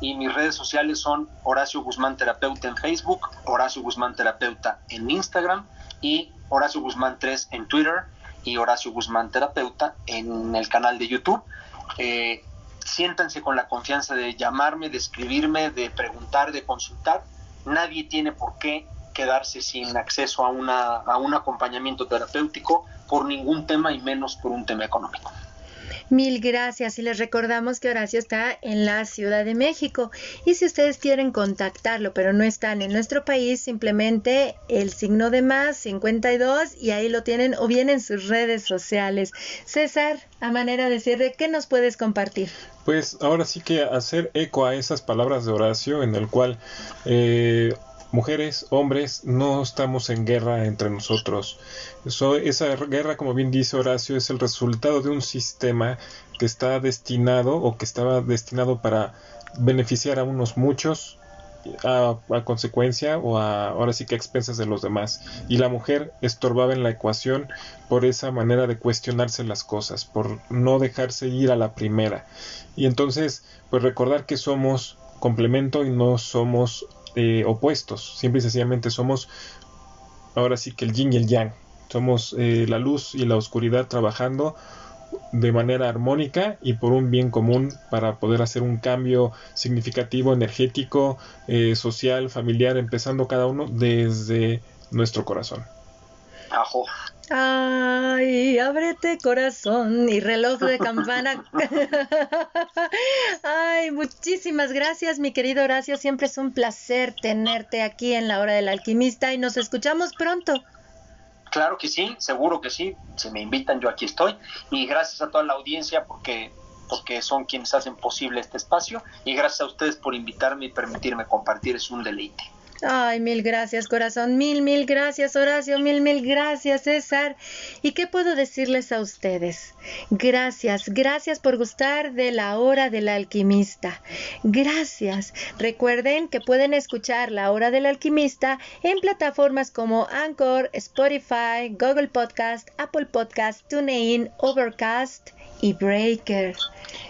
y mis redes sociales son Horacio Guzmán Terapeuta en Facebook, Horacio Guzmán Terapeuta en Instagram y Horacio Guzmán 3 en Twitter y Horacio Guzmán Terapeuta en el canal de YouTube. Eh, siéntanse con la confianza de llamarme, de escribirme, de preguntar, de consultar. Nadie tiene por qué quedarse sin acceso a, una, a un acompañamiento terapéutico por ningún tema y menos por un tema económico. Mil gracias y les recordamos que Horacio está en la Ciudad de México y si ustedes quieren contactarlo pero no están en nuestro país, simplemente el signo de más 52 y ahí lo tienen o bien en sus redes sociales. César, a manera de cierre, ¿qué nos puedes compartir? Pues ahora sí que hacer eco a esas palabras de Horacio en el cual... Eh, mujeres, hombres, no estamos en guerra entre nosotros. esa guerra, como bien dice Horacio, es el resultado de un sistema que está destinado o que estaba destinado para beneficiar a unos muchos a, consecuencia o a, ahora sí que a expensas de los demás. Y la mujer estorbaba en la ecuación por esa manera de cuestionarse las cosas, por no dejarse ir a la primera. Y entonces, pues recordar que somos complemento y no somos eh, opuestos, simple y sencillamente somos ahora sí que el yin y el yang. somos eh, la luz y la oscuridad trabajando de manera armónica y por un bien común para poder hacer un cambio significativo, energético, eh, social, familiar, empezando cada uno desde nuestro corazón. Ajo. Ay, ábrete corazón y reloj de campana. Ay, muchísimas gracias, mi querido Horacio. Siempre es un placer tenerte aquí en la hora del alquimista y nos escuchamos pronto. Claro que sí, seguro que sí. Si me invitan, yo aquí estoy. Y gracias a toda la audiencia porque, porque son quienes hacen posible este espacio. Y gracias a ustedes por invitarme y permitirme compartir. Es un deleite. Ay, mil gracias, corazón. Mil, mil gracias, Horacio. Mil, mil gracias, César. ¿Y qué puedo decirles a ustedes? Gracias, gracias por gustar de la hora del alquimista. Gracias. Recuerden que pueden escuchar la hora del alquimista en plataformas como Anchor, Spotify, Google Podcast, Apple Podcast, TuneIn, Overcast y Breaker.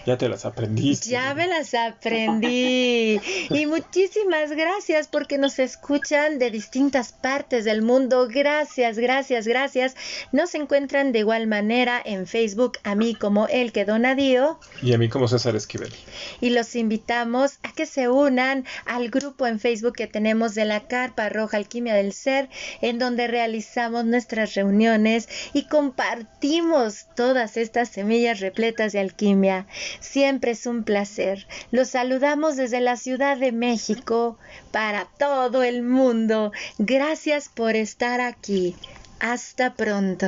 Ya te las aprendiste. Ya me las aprendí. Y muchísimas gracias porque nos escuchan de distintas partes del mundo. Gracias, gracias, gracias. Nos encuentran de igual manera en Facebook a mí como El que Donadío. Y a mí como César Esquivel. Y los invitamos a que se unan al grupo en Facebook que tenemos de la Carpa Roja Alquimia del Ser, en donde realizamos nuestras reuniones y compartimos todas estas semillas repletas de alquimia. Siempre es un placer. Los saludamos desde la Ciudad de México para todo el mundo. Gracias por estar aquí. Hasta pronto.